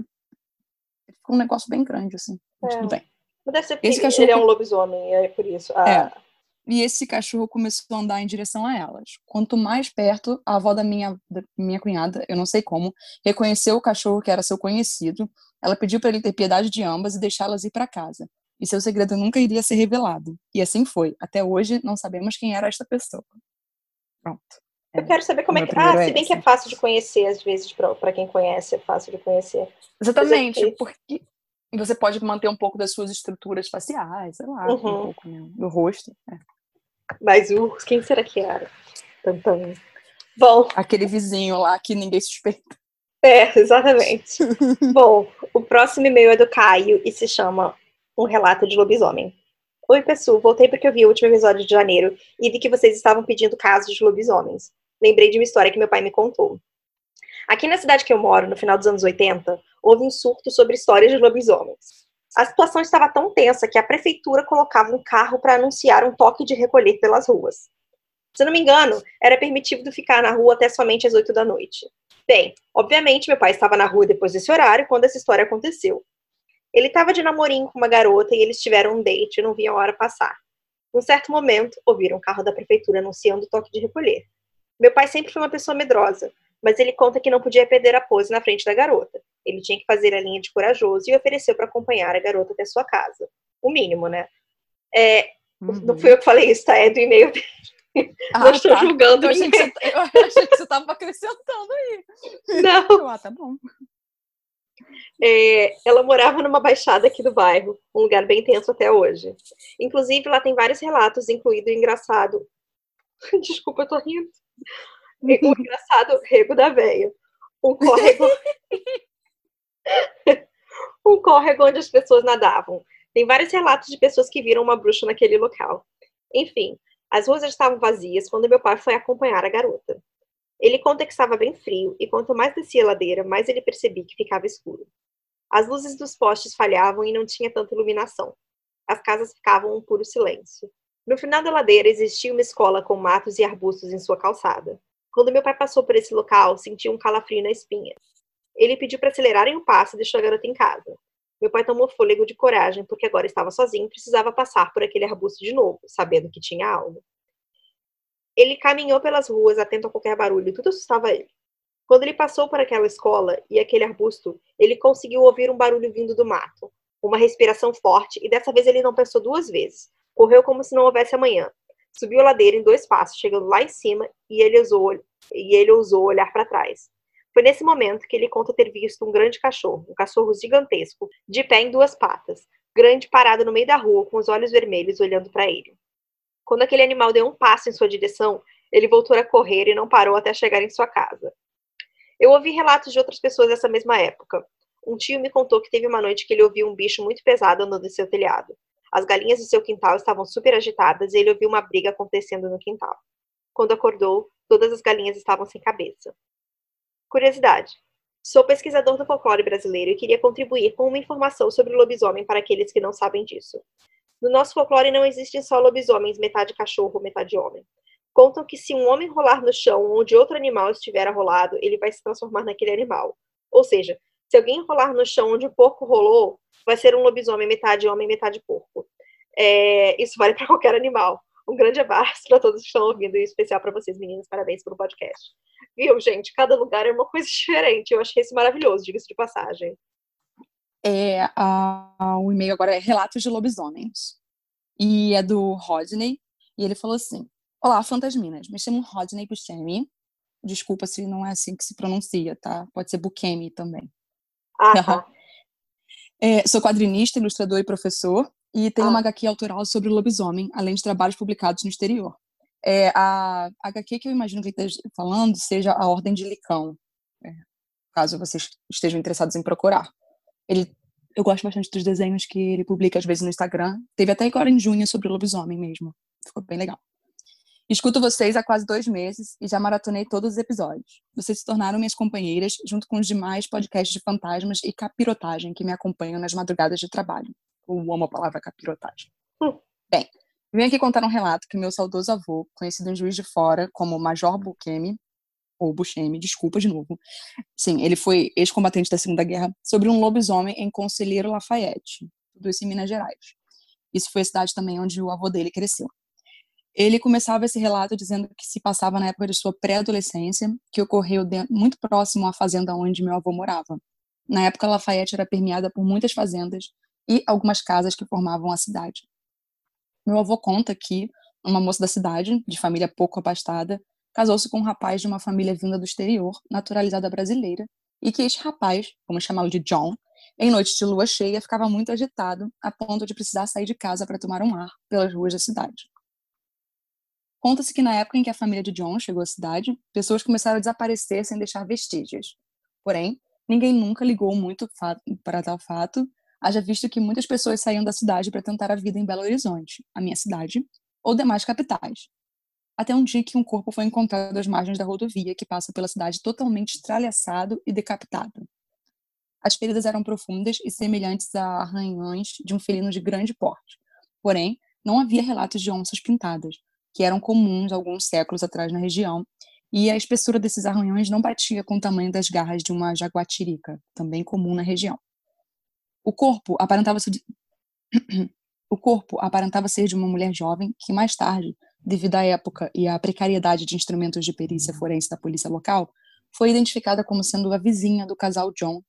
ele ficou um negócio bem grande assim. Mas É. tudo bem. Mas deve ser porque Esse cachorro- ele é um lobisomem, é por isso. Ah, É. E esse cachorro começou a andar em direção a elas. Quanto mais perto, a avó da minha, da minha cunhada, eu não sei como, reconheceu o cachorro que era seu conhecido. Ela pediu para ele ter piedade de ambas e deixá-las ir para casa. E seu segredo nunca iria ser revelado. E assim foi. Até hoje, não sabemos quem era esta pessoa. Pronto. Eu quero saber como é que. Ah, primeiro é se bem que é fácil de conhecer, às vezes, pra quem conhece, é fácil de conhecer. Exatamente, é- porque você pode manter um pouco das suas estruturas faciais, sei lá, Uhum. um pouco né, do rosto. é. Mas uh, quem será que era? Tum. Bom, Aquele vizinho lá que ninguém suspeita. é, exatamente. Bom, o próximo e-mail é do Caio e se chama Um Relato de Lobisomem. Oi, pessoal, voltei porque eu vi o último episódio de janeiro e vi que vocês estavam pedindo casos de lobisomens. Lembrei de uma história que meu pai me contou. Aqui na cidade que eu moro, no final dos anos 80, houve um surto sobre histórias de lobisomens. A situação estava tão tensa que a prefeitura colocava um carro para anunciar um toque de recolher pelas ruas. Se não me engano, era permitido ficar na rua até somente às 8 da noite. Bem, obviamente meu pai estava na rua depois desse horário quando essa história aconteceu. Ele estava de namorinho com uma garota e eles tiveram um date e não viam a hora passar. Num certo momento, ouviram o carro da prefeitura anunciando o toque de recolher. Meu pai sempre foi uma pessoa medrosa, mas ele conta que não podia perder a pose na frente da garota. Ele tinha que fazer a linha de corajoso e ofereceu para acompanhar a garota até sua casa. O mínimo, né? É, Não Uhum. fui eu que falei isso, tá? É do e-mail dele. Ah, não estou tá. julgando Eu achei, você, eu achei que você tava acrescentando aí. Não. Ah, tá bom. É, ela morava numa baixada aqui do bairro, um lugar bem tenso até hoje. Inclusive, lá tem vários relatos, incluído o engraçado. Desculpa, eu tô rindo. O engraçado rego da véia. Um córrego. um córrego onde as pessoas nadavam. Tem vários relatos de pessoas que viram uma bruxa naquele local. Enfim, as ruas estavam vazias quando meu pai foi acompanhar a garota. Ele conta que estava bem frio e quanto mais descia a ladeira, mais ele percebia que ficava escuro. As luzes dos postes falhavam e não tinha tanta iluminação. As casas ficavam um puro silêncio. No final da ladeira existia uma escola com matos e arbustos em sua calçada. Quando meu pai passou por esse local, sentiu um calafrio na espinha. Ele pediu para acelerarem o passo e deixou a garota em casa. Meu pai tomou fôlego de coragem, porque agora estava sozinho e precisava passar por aquele arbusto de novo, sabendo que tinha algo. Ele caminhou pelas ruas, atento a qualquer barulho, tudo assustava ele. Quando ele passou por aquela escola e aquele arbusto, ele conseguiu ouvir um barulho vindo do mato, uma respiração forte, e dessa vez ele não pensou duas vezes. Correu como se não houvesse amanhã. Subiu a ladeira em dois passos, chegando lá em cima, e ele ousou, e ele ousou olhar para trás. Foi nesse momento que ele conta ter visto um grande cachorro, um cachorro gigantesco, de pé em duas patas, grande parado no meio da rua, com os olhos vermelhos olhando para ele. Quando aquele animal deu um passo em sua direção, ele voltou a correr e não parou até chegar em sua casa. Eu ouvi relatos de outras pessoas dessa mesma época. Um tio me contou que teve uma noite que ele ouviu um bicho muito pesado andando em seu telhado. As galinhas do seu quintal estavam super agitadas e ele ouviu uma briga acontecendo no quintal. Quando acordou, todas as galinhas estavam sem cabeça. Curiosidade. Sou pesquisador do folclore brasileiro e queria contribuir com uma informação sobre o lobisomem para aqueles que não sabem disso. No nosso folclore não existem só lobisomens, metade cachorro, metade homem. Contam que se um homem rolar no chão onde outro animal estiver rolado, ele vai se transformar naquele animal. Ou seja, se alguém rolar no chão onde o porco rolou, vai ser um lobisomem metade homem, metade porco. É, isso vale para qualquer animal. Um grande abraço para todos que estão ouvindo, e em especial para vocês, meninas. Parabéns pelo podcast. Viu, gente? Cada lugar é uma coisa diferente. Eu achei isso maravilhoso, diga-se de passagem. É, a- o e-mail agora é Relatos de Lobisomens. E é do Rodney. E ele falou assim: Olá, fantasminas. Me chamo Rodney Buscemi. Desculpa se não é assim que se pronuncia, tá? Pode ser Bukemi também. Ah, tá. É, sou quadrinista, ilustrador e professor. E Ah. uma HQ autoral sobre o lobisomem, além de trabalhos publicados no exterior. É, a HQ que eu imagino que esteja falando seja A Ordem de Licão. É, caso vocês estejam interessados em procurar. Ele, eu gosto bastante dos desenhos que ele publica às vezes no Instagram. Teve até agora em junho sobre o lobisomem mesmo. Ficou bem legal. Escuto vocês há quase dois meses e já maratonei todos os episódios. Vocês se tornaram minhas companheiras, junto com os demais podcasts de fantasmas e capirotagem que me acompanham nas madrugadas de trabalho. Eu amo a palavra capirotagem. Hum. Bem, venho aqui contar um relato que meu saudoso avô, conhecido em Juiz de Fora como Major Buchemi, ou Buscemi, desculpa de novo. Sim, ele foi ex-combatente da Segunda Guerra, sobre um lobisomem em Conselheiro Lafayette, tudo isso em Minas Gerais. Isso foi a cidade também onde o avô dele cresceu. Ele começava esse relato dizendo que se passava na época de sua pré-adolescência, que ocorreu muito próximo à fazenda onde meu avô morava. Na época, Lafayette era permeada por muitas fazendas e algumas casas que formavam a cidade. Meu avô conta que uma moça da cidade, de família pouco abastada, casou-se com um rapaz de uma família vinda do exterior, naturalizada brasileira, e que este rapaz, vamos chamá-lo de John, em noites de lua cheia ficava muito agitado, a ponto de precisar sair de casa para tomar um ar pelas ruas da cidade. Conta-se que na época em que a família de John chegou à cidade, pessoas começaram a desaparecer sem deixar vestígios. Porém, ninguém nunca ligou muito para tal fato, haja visto que muitas pessoas saíam da cidade para tentar a vida em Belo Horizonte, a minha cidade, ou demais capitais, até um dia que um corpo foi encontrado às margens da rodovia que passa pela cidade totalmente estralhaçado e decapitado. As feridas eram profundas e semelhantes a arranhões de um felino de grande porte. Porém, não havia relatos de onças pintadas, que eram comuns alguns séculos atrás na região, e a espessura desses arranhões não batia com o tamanho das garras de uma jaguatirica, também comum na região. O corpo aparentava ser de... o corpo aparentava ser de uma mulher jovem que mais tarde devido à época e à precariedade de instrumentos de perícia forense da polícia local, foi identificada como sendo a vizinha do casal John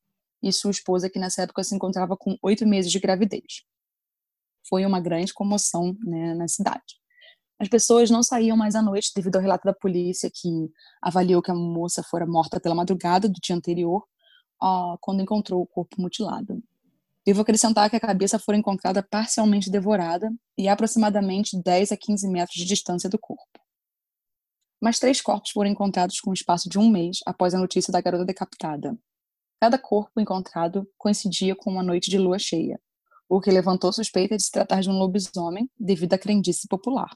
e sua esposa, que nessa época se encontrava com oito meses de gravidez. Foi uma grande comoção né, na cidade. As pessoas não saíam mais à noite devido ao relato da polícia, que avaliou que a moça fora morta pela madrugada do dia anterior, uh, quando encontrou o corpo mutilado. Devo acrescentar que a cabeça foi encontrada parcialmente devorada e a aproximadamente 10 a 15 metros de distância do corpo. Mas três corpos foram encontrados com um espaço de um mês após a notícia da garota decapitada. Cada corpo encontrado coincidia com uma noite de lua cheia, o que levantou suspeita de se tratar de um lobisomem devido à crendice popular.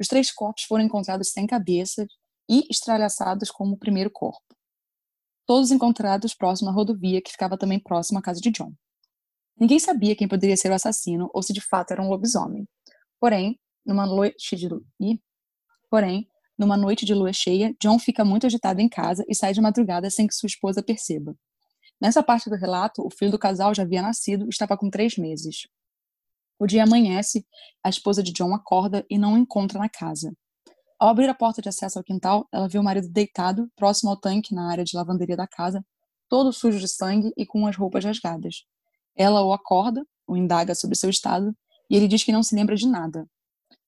Os três corpos foram encontrados sem cabeça e estralhaçados como o primeiro corpo. Todos encontrados próximo à rodovia que ficava também próximo à casa de John. Ninguém sabia quem poderia ser o assassino ou se de fato era um lobisomem. Porém, numa noite de porém, numa noite de lua cheia, John fica muito agitado em casa e sai de madrugada sem que sua esposa perceba. Nessa parte do relato, o filho do casal já havia nascido e estava com três meses. O dia amanhece, a esposa de John acorda e não o encontra na casa. Ao abrir a porta de acesso ao quintal, ela vê o marido deitado, próximo ao tanque na área de lavanderia da casa, todo sujo de sangue e com as roupas rasgadas. Ela o acorda, o indaga sobre seu estado, e ele diz que não se lembra de nada.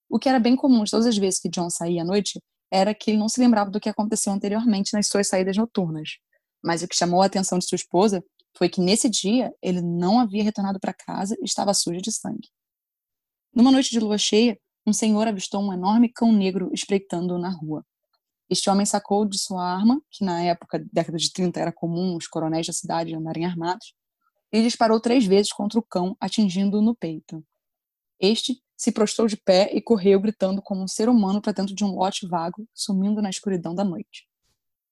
O que era bem comum todas as vezes que John saía à noite era que ele não se lembrava do que aconteceu anteriormente nas suas saídas noturnas. Mas o que chamou a atenção de sua esposa foi que nesse dia ele não havia retornado para casa e estava sujo de sangue. Numa noite de lua cheia, um senhor avistou um enorme cão negro espreitando-o na rua. Este homem sacou de sua arma, que na época, década de 30, era comum os coronéis da cidade andarem armados, ele disparou três vezes contra o cão, atingindo-o no peito. Este se prostrou de pé e correu gritando como um ser humano para dentro de um lote vago, sumindo na escuridão da noite.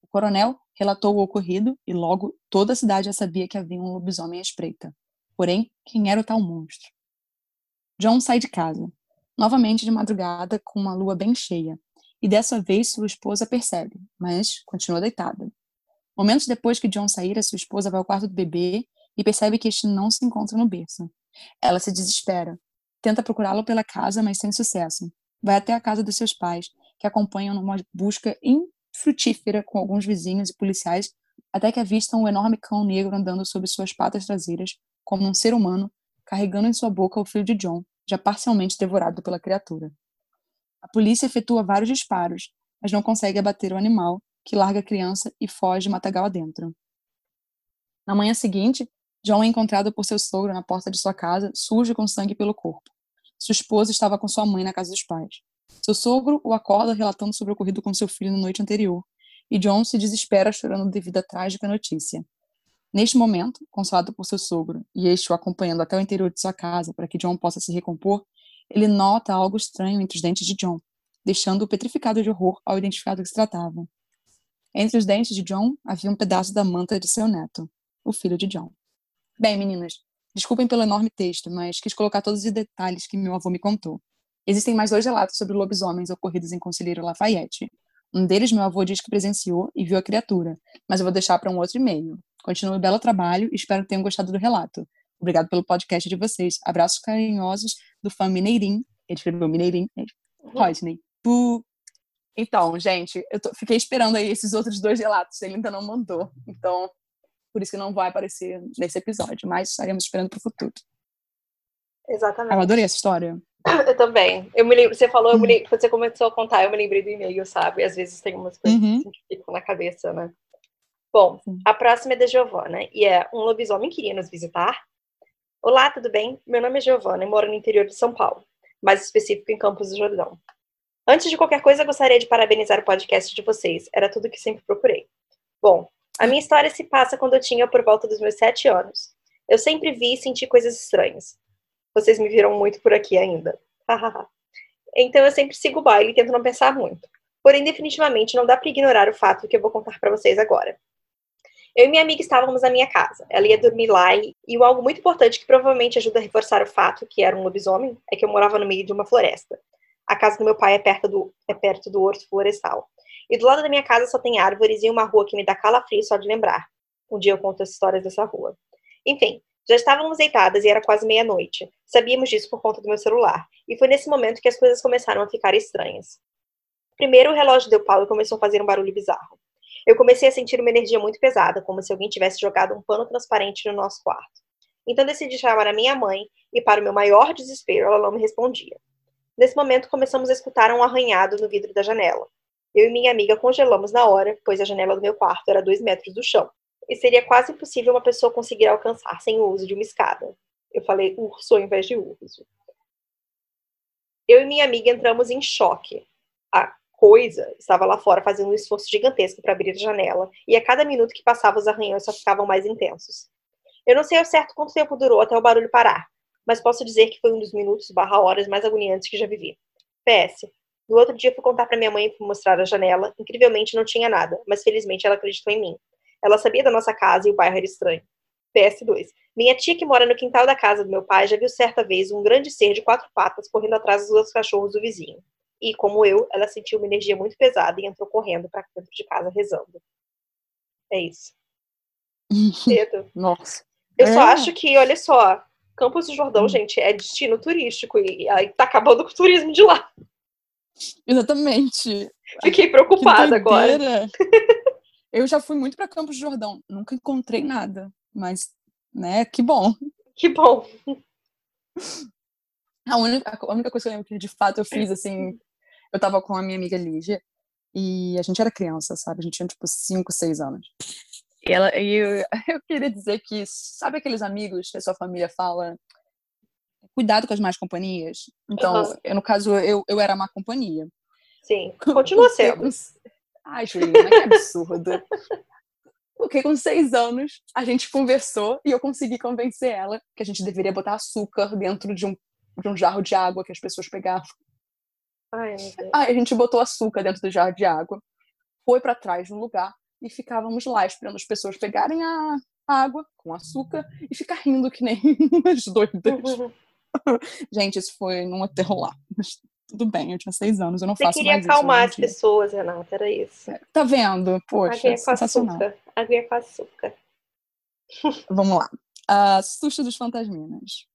O coronel relatou o ocorrido e logo toda a cidade já sabia que havia um lobisomem à espreita. Porém, quem era o tal monstro? John sai de casa, novamente de madrugada com uma lua bem cheia, e dessa vez sua esposa percebe, mas continua deitada. Momentos depois que John sair, sua esposa vai ao quarto do bebê e percebe que este não se encontra no berço. Ela se desespera. Tenta procurá-lo pela casa, mas sem sucesso. Vai até a casa dos seus pais, que acompanham numa busca infrutífera com alguns vizinhos e policiais, até que avistam o enorme cão negro andando sobre suas patas traseiras, como um ser humano, carregando em sua boca o filho de John, já parcialmente devorado pela criatura. A polícia efetua vários disparos, mas não consegue abater o animal, que larga a criança e foge matagal adentro. Na manhã seguinte, John é encontrado por seu sogro na porta de sua casa, sujo com sangue pelo corpo. Sua esposa estava com sua mãe na casa dos pais. Seu sogro o acorda relatando sobre o ocorrido com seu filho na noite anterior, e John se desespera chorando devido à trágica notícia. Neste momento, consolado por seu sogro e este o acompanhando até o interior de sua casa para que John possa se recompor, ele nota algo estranho entre os dentes de John, deixando-o petrificado de horror ao identificar do que se tratava. Entre os dentes de John havia um pedaço da manta de seu neto, o filho de John. Bem, meninas, desculpem pelo enorme texto, mas quis colocar todos os detalhes que meu avô me contou. Existem mais dois relatos sobre lobisomens ocorridos em Conselheiro Lafayette. Um deles meu avô diz que presenciou e viu a criatura, mas eu vou deixar para um outro e-mail. Continue o belo trabalho e espero que tenham gostado do relato. Obrigado pelo podcast de vocês. Abraços carinhosos do fã Mineirim. Ele escreveu Mineirim. Uhum. Rodney. Então, gente, eu tô, fiquei esperando aí esses outros dois relatos. Ele ainda não mandou. Então, por isso que não vai aparecer nesse episódio, mas estaremos esperando para o futuro. Exatamente. Eu adorei essa história. Eu também. Eu me lembro, você falou, uhum. lembro, você começou a contar, eu me lembrei do e-mail, sabe? Às vezes tem umas coisas uhum. assim que ficam na cabeça, né? Bom, a próxima é da Giovana e é um lobisomem que iria nos visitar. Olá, tudo bem? Meu nome é Giovana e moro no interior de São Paulo, mais específico em Campos do Jordão. Antes de qualquer coisa, gostaria de parabenizar o podcast de vocês. Era tudo que sempre procurei. Bom, a minha história se passa quando eu tinha por volta dos meus sete anos. Eu sempre vi e senti coisas estranhas. Vocês me viram muito por aqui ainda. então eu sempre sigo o baile e tento não pensar muito. Porém, definitivamente não dá para ignorar o fato que eu vou contar para vocês agora. Eu e minha amiga estávamos na minha casa. Ela ia dormir lá e, e algo muito importante que provavelmente ajuda a reforçar o fato que era um lobisomem é que eu morava no meio de uma floresta. A casa do meu pai é perto do, é perto do horto florestal. E do lado da minha casa só tem árvores e uma rua que me dá calafrio só de lembrar. Um dia eu conto as histórias dessa rua. Enfim, já estávamos deitadas e era quase meia-noite. Sabíamos disso por conta do meu celular. E foi nesse momento que as coisas começaram a ficar estranhas. Primeiro, o relógio deu pau e começou a fazer um barulho bizarro. Eu comecei a sentir uma energia muito pesada, como se alguém tivesse jogado um pano transparente no nosso quarto. Então decidi chamar a minha mãe e, para o meu maior desespero, ela não me respondia. Nesse momento, começamos a escutar um arranhado no vidro da janela. Eu e minha amiga congelamos na hora, pois a janela do meu quarto era dois metros do chão, e seria quase impossível uma pessoa conseguir alcançar sem o uso de uma escada. Eu falei urso ao invés de urso. Eu e minha amiga entramos em choque. A coisa estava lá fora fazendo um esforço gigantesco para abrir a janela, e a cada minuto que passava os arranhões só ficavam mais intensos. Eu não sei ao certo quanto tempo durou até o barulho parar, mas posso dizer que foi um dos minutos barra horas mais agoniantes que já vivi. PS. No outro dia fui contar para minha mãe e fui mostrar a janela. Incrivelmente não tinha nada, mas felizmente ela acreditou em mim. Ela sabia da nossa casa e o bairro era estranho. PS2. Minha tia que mora no quintal da casa do meu pai já viu certa vez um grande ser de quatro patas correndo atrás dos outros cachorros do vizinho e, como eu, ela sentiu uma energia muito pesada e entrou correndo para dentro de casa rezando. É isso. Cedo. Nossa. Eu é. só acho que, olha só, Campos do Jordão, hum. gente, é destino turístico e aí tá acabando com o turismo de lá. Exatamente. Fiquei preocupada agora. Eu já fui muito para Campos do Jordão, nunca encontrei nada, mas, né, que bom. Que bom. A única, a única coisa que eu lembro que de fato eu fiz, assim, eu tava com a minha amiga Lígia e a gente era criança, sabe? A gente tinha tipo 5, 6 anos. E, ela, e eu, eu queria dizer que, sabe aqueles amigos que a sua família fala? Cuidado com as más companhias. Então, uhum. eu, no caso, eu, eu era má companhia. Sim, continua sendo. Ai, Juliana, que absurdo. Porque com seis anos a gente conversou e eu consegui convencer ela que a gente deveria botar açúcar dentro de um, de um jarro de água que as pessoas pegavam. Ai, Aí a gente botou açúcar dentro do jarro de água, foi para trás no lugar e ficávamos lá esperando as pessoas pegarem a água com açúcar e ficar rindo que nem umas doidas. Gente, isso foi num hotel lá. Mas tudo bem, eu tinha seis anos, eu não Você faço mais isso. Você queria acalmar as pessoas, Renata, era isso. É, tá vendo? Poxa, Aguinha com açúcar. Aguinha com açúcar. Vamos lá. Uh, susto dos fantasminas.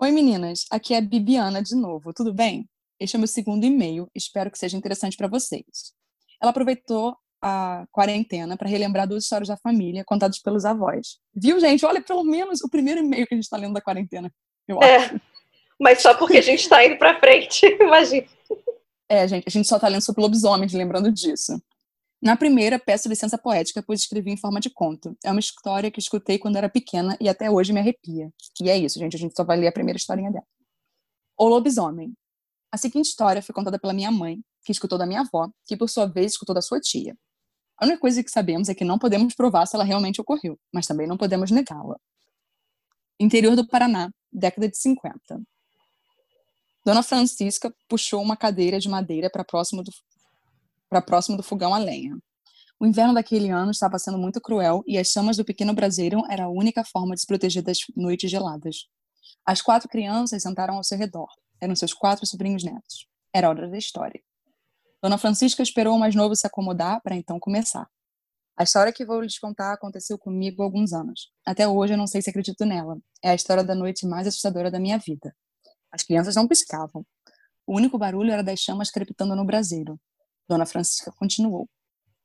Oi, meninas. Aqui é a Bibiana de novo. Tudo bem? Este é o meu segundo e-mail, espero que seja interessante para vocês. Ela aproveitou a quarentena para relembrar duas histórias da família contadas pelos avós. Viu, gente? Olha, pelo menos o primeiro e-mail que a gente está lendo da quarentena, eu é, acho. Mas só porque a gente está indo para frente, imagina. É, gente, a gente só está lendo sobre lobisomens, lembrando disso. Na primeira, peço licença poética, pois escrevi em forma de conto. É uma história que escutei quando era pequena e até hoje me arrepia. E é isso, gente, a gente só vai ler a primeira historinha dela. O Lobisomem, a seguinte história foi contada pela minha mãe, que escutou da minha avó, que por sua vez escutou da sua tia. A única coisa que sabemos é que não podemos provar se ela realmente ocorreu, mas também não podemos negá-la. Interior do Paraná, década de 50. Dona Francisca puxou uma cadeira de madeira para próximo do próximo do fogão a lenha. O inverno daquele ano estava sendo muito cruel e as chamas do pequeno braseiro era a única forma de se proteger das noites geladas. As quatro crianças sentaram ao seu redor. Eram seus quatro sobrinhos netos. Era hora da história. Dona Francisca esperou o mais novo se acomodar para então começar. A história que vou lhes contar aconteceu comigo há alguns anos. Até hoje eu não sei se acredito nela. É a história da noite mais assustadora da minha vida. As crianças não piscavam. O único barulho era das chamas crepitando no braseiro. Dona Francisca continuou.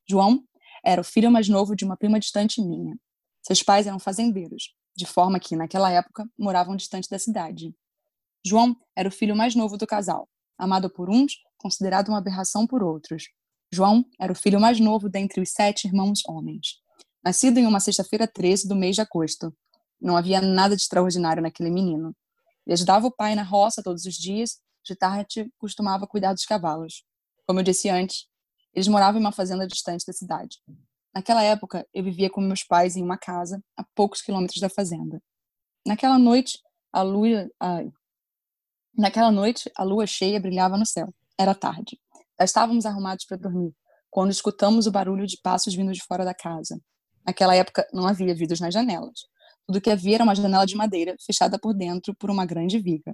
João era o filho mais novo de uma prima distante minha. Seus pais eram fazendeiros, de forma que, naquela época, moravam distante da cidade. João era o filho mais novo do casal, amado por uns, considerado uma aberração por outros. João era o filho mais novo dentre os sete irmãos homens. Nascido em uma sexta-feira 13 do mês de agosto. Não havia nada de extraordinário naquele menino. Ele ajudava o pai na roça todos os dias, de tarde costumava cuidar dos cavalos. Como eu disse antes, eles moravam em uma fazenda distante da cidade. Naquela época, eu vivia com meus pais em uma casa a poucos quilômetros da fazenda. Naquela noite, a lua, a... naquela noite, a lua cheia brilhava no céu. Era tarde. Já estávamos arrumados para dormir quando escutamos o barulho de passos vindo de fora da casa. Naquela época, não havia vidros nas janelas. Tudo que havia era uma janela de madeira, fechada por dentro por uma grande viga.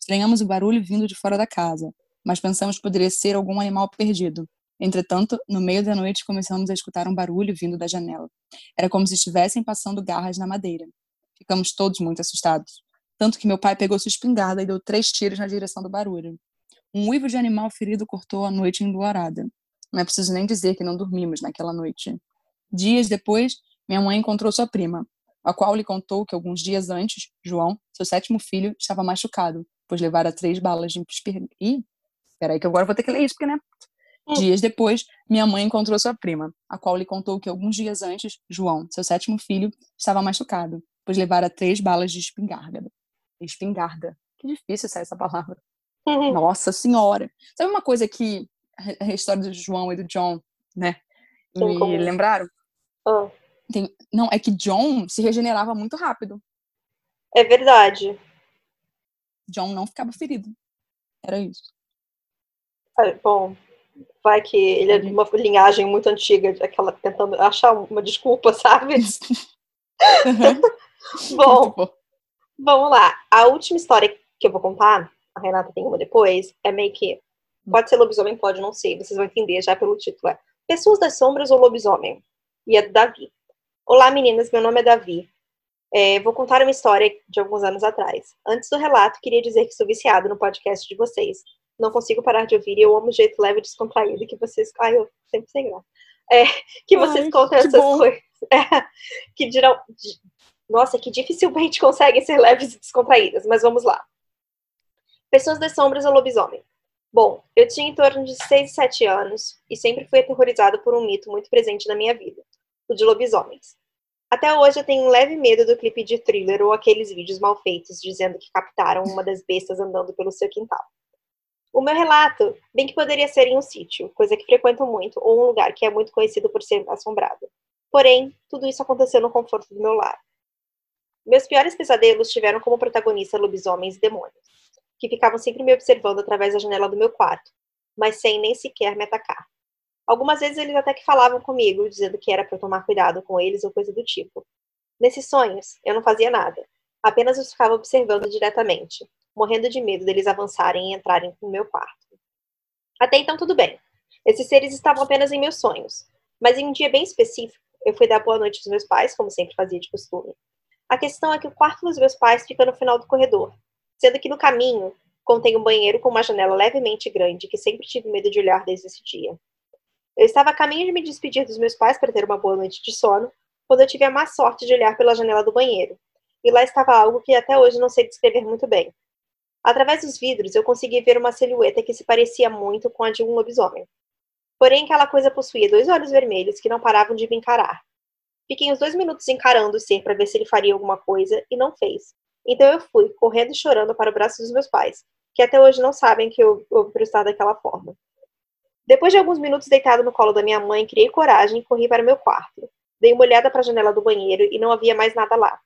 Estranhamos o barulho vindo de fora da casa, mas pensamos que poderia ser algum animal perdido. Entretanto, no meio da noite começamos a escutar um barulho vindo da janela. Era como se estivessem passando garras na madeira. Ficamos todos muito assustados, tanto que meu pai pegou sua espingarda e deu três tiros na direção do barulho. Um uivo de animal ferido cortou a noite enluarada. Não é preciso nem dizer que não dormimos naquela noite. Dias depois, minha mãe encontrou sua prima, a qual lhe contou que alguns dias antes, João, seu sétimo filho, estava machucado, pois levara três balas de espingarda. Ih, peraí que agora vou ter que ler isso, porque, né? Hum. Dias depois, minha mãe encontrou sua prima, a qual lhe contou que alguns dias antes, João, seu sétimo filho, estava machucado, pois levara três balas de espingarda. Espingarda. Que difícil essa, essa palavra. Uhum. Nossa senhora. Sabe uma coisa que a história do João e do John, né? Me lembraram? Ah. Tem, não, é que John se regenerava muito rápido. É verdade. John não ficava ferido. Era isso. Bom, vai que ele é de uma linhagem muito antiga, aquela tentando achar uma desculpa, sabe? bom, vamos lá. A última história que eu vou contar, a Renata tem uma depois, é meio que pode ser lobisomem, pode não ser, vocês vão entender já pelo título. É Pessoas das Sombras ou Lobisomem? E é do Davi. Olá, meninas, meu nome é Davi. É, vou contar uma história de alguns anos atrás. Antes do relato, queria dizer que sou viciado no podcast de vocês não consigo parar de ouvir e eu amo o jeito leve e descontraído que vocês. Ai, eu sempre sem graça. É, que vocês Ai, contam essas bom. coisas. É, que dirão. Nossa, que dificilmente conseguem ser leves e descontraídas, mas vamos lá. Pessoas das sombras ou lobisomem. Bom, eu tinha em torno de 6 e 7 anos e sempre fui aterrorizada por um mito muito presente na minha vida, o de lobisomens. Até hoje eu tenho um leve medo do clipe de thriller ou aqueles vídeos mal feitos dizendo que captaram uma das bestas andando pelo seu quintal. O meu relato, bem que poderia ser em um sítio, coisa que frequento muito, ou um lugar que é muito conhecido por ser assombrado. Porém, tudo isso aconteceu no conforto do meu lar. Meus piores pesadelos tiveram como protagonista lobisomens e demônios, que ficavam sempre me observando através da janela do meu quarto, mas sem nem sequer me atacar. Algumas vezes eles até que falavam comigo, dizendo que era para eu tomar cuidado com eles ou coisa do tipo. Nesses sonhos, eu não fazia nada, apenas os ficava observando diretamente, morrendo de medo deles avançarem e entrarem no meu quarto. Até então, tudo bem. Esses seres estavam apenas em meus sonhos. Mas em um dia bem específico, eu fui dar boa noite aos meus pais, como sempre fazia de costume. A questão é que o quarto dos meus pais fica no final do corredor, sendo que no caminho contém um banheiro com uma janela levemente grande que sempre tive medo de olhar desde esse dia. Eu estava a caminho de me despedir dos meus pais para ter uma boa noite de sono, quando eu tive a má sorte de olhar pela janela do banheiro. E lá estava algo que até hoje não sei descrever muito bem. Através dos vidros, eu consegui ver uma silhueta que se parecia muito com a de um lobisomem. Porém, aquela coisa possuía dois olhos vermelhos que não paravam de me encarar. Fiquei uns dois minutos encarando o ser para ver se ele faria alguma coisa e não fez. Então eu fui, correndo e chorando para o braço dos meus pais, que até hoje não sabem que eu ouvi por estar daquela forma. Depois de alguns minutos deitado no colo da minha mãe, criei coragem e corri para o meu quarto. Dei uma olhada para a janela do banheiro e não havia mais nada lá.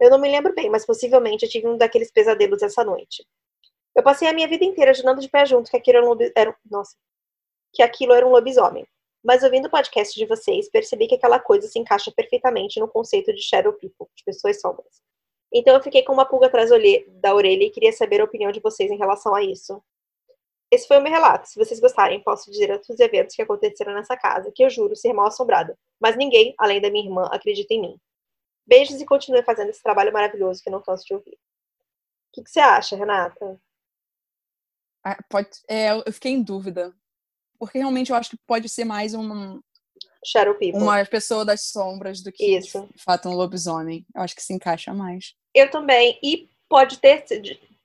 Eu não me lembro bem, mas possivelmente eu tive um daqueles pesadelos essa noite. Eu passei a minha vida inteira jurando de pé junto que aquilo era um, era... Nossa. que aquilo era um lobisomem. Mas ouvindo o podcast de vocês, percebi que aquela coisa se encaixa perfeitamente no conceito de shadow people, de pessoas sombras. Então eu fiquei com uma pulga atrás da orelha e queria saber a opinião de vocês em relação a isso. Esse foi o meu relato. Se vocês gostarem, posso dizer outros eventos que aconteceram nessa casa, que eu juro ser mal assombrada. Mas ninguém, além da minha irmã, acredita em mim. Beijos e continue fazendo esse trabalho maravilhoso que eu não canso de ouvir. O que, que você acha, Renata? Ah, pode, é, eu fiquei em dúvida. Porque realmente eu acho que pode ser mais um, Shadow People. uma pessoa das sombras do que Isso. de fato um lobisomem. Eu acho que se encaixa mais. Eu também. E pode ter,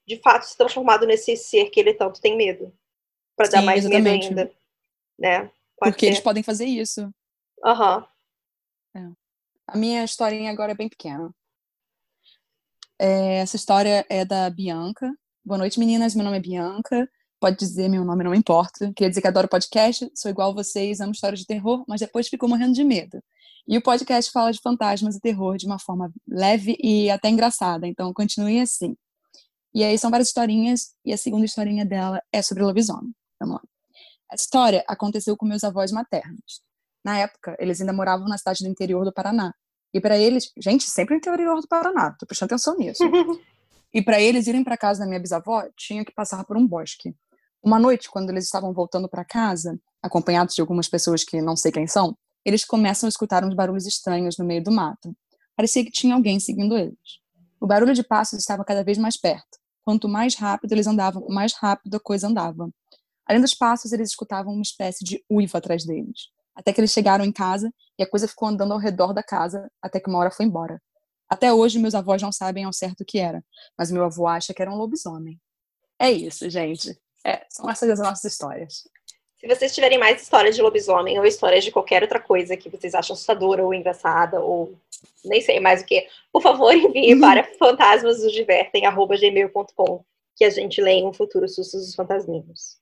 de, fato, se transformado nesse ser que ele tanto tem medo. Pra dar Sim, mais exatamente. medo ainda. Né? Pode Porque ser. eles podem fazer isso. Aham. A minha historinha agora é bem pequena. É, essa história é da Bianca. Boa noite, meninas. Meu nome é Bianca. Pode dizer meu nome, não importa. Queria dizer que adoro podcast, sou igual a vocês, amo histórias de terror, mas depois ficou morrendo de medo. E o podcast fala de fantasmas e terror de uma forma leve e até engraçada, então continue assim. E aí são várias historinhas, e a segunda historinha dela é sobre lobisomem. Vamos lá. Essa história aconteceu com meus avós maternos. Na época, eles ainda moravam na cidade do interior do Paraná. E para eles, gente, sempre no interior do Paraná, tô prestando atenção nisso. E para eles irem para casa da minha bisavó, tinha que passar por um bosque. Uma noite, quando eles estavam voltando para casa, acompanhados de algumas pessoas que não sei quem são, eles começam a escutar uns barulhos estranhos no meio do mato. Parecia que tinha alguém seguindo eles. O barulho de passos estava cada vez mais perto. Quanto mais rápido eles andavam, mais rápido a coisa andava. Além dos passos, eles escutavam uma espécie de uivo atrás deles. Até que eles chegaram em casa e a coisa ficou andando ao redor da casa até que uma hora foi embora. Até hoje, meus avós não sabem ao certo o que era, mas meu avô acha que era um lobisomem. É isso, gente. É, são essas as nossas histórias. Se vocês tiverem mais histórias de lobisomem ou histórias de qualquer outra coisa que vocês acham assustadora ou engraçada ou nem sei mais o que, por favor, enviem para fantasmasnosdivertem.gmail.com que a gente lê em um futuro Sustos dos Fantasminhos.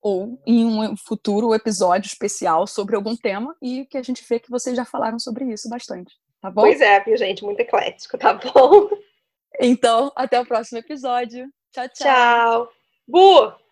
Ou em um futuro episódio especial sobre algum tema e que a gente vê que vocês já falaram sobre isso bastante. Tá bom? Pois é, viu, gente? Muito eclético, tá bom? Então, até o próximo episódio. Tchau, tchau. Tchau. Bu!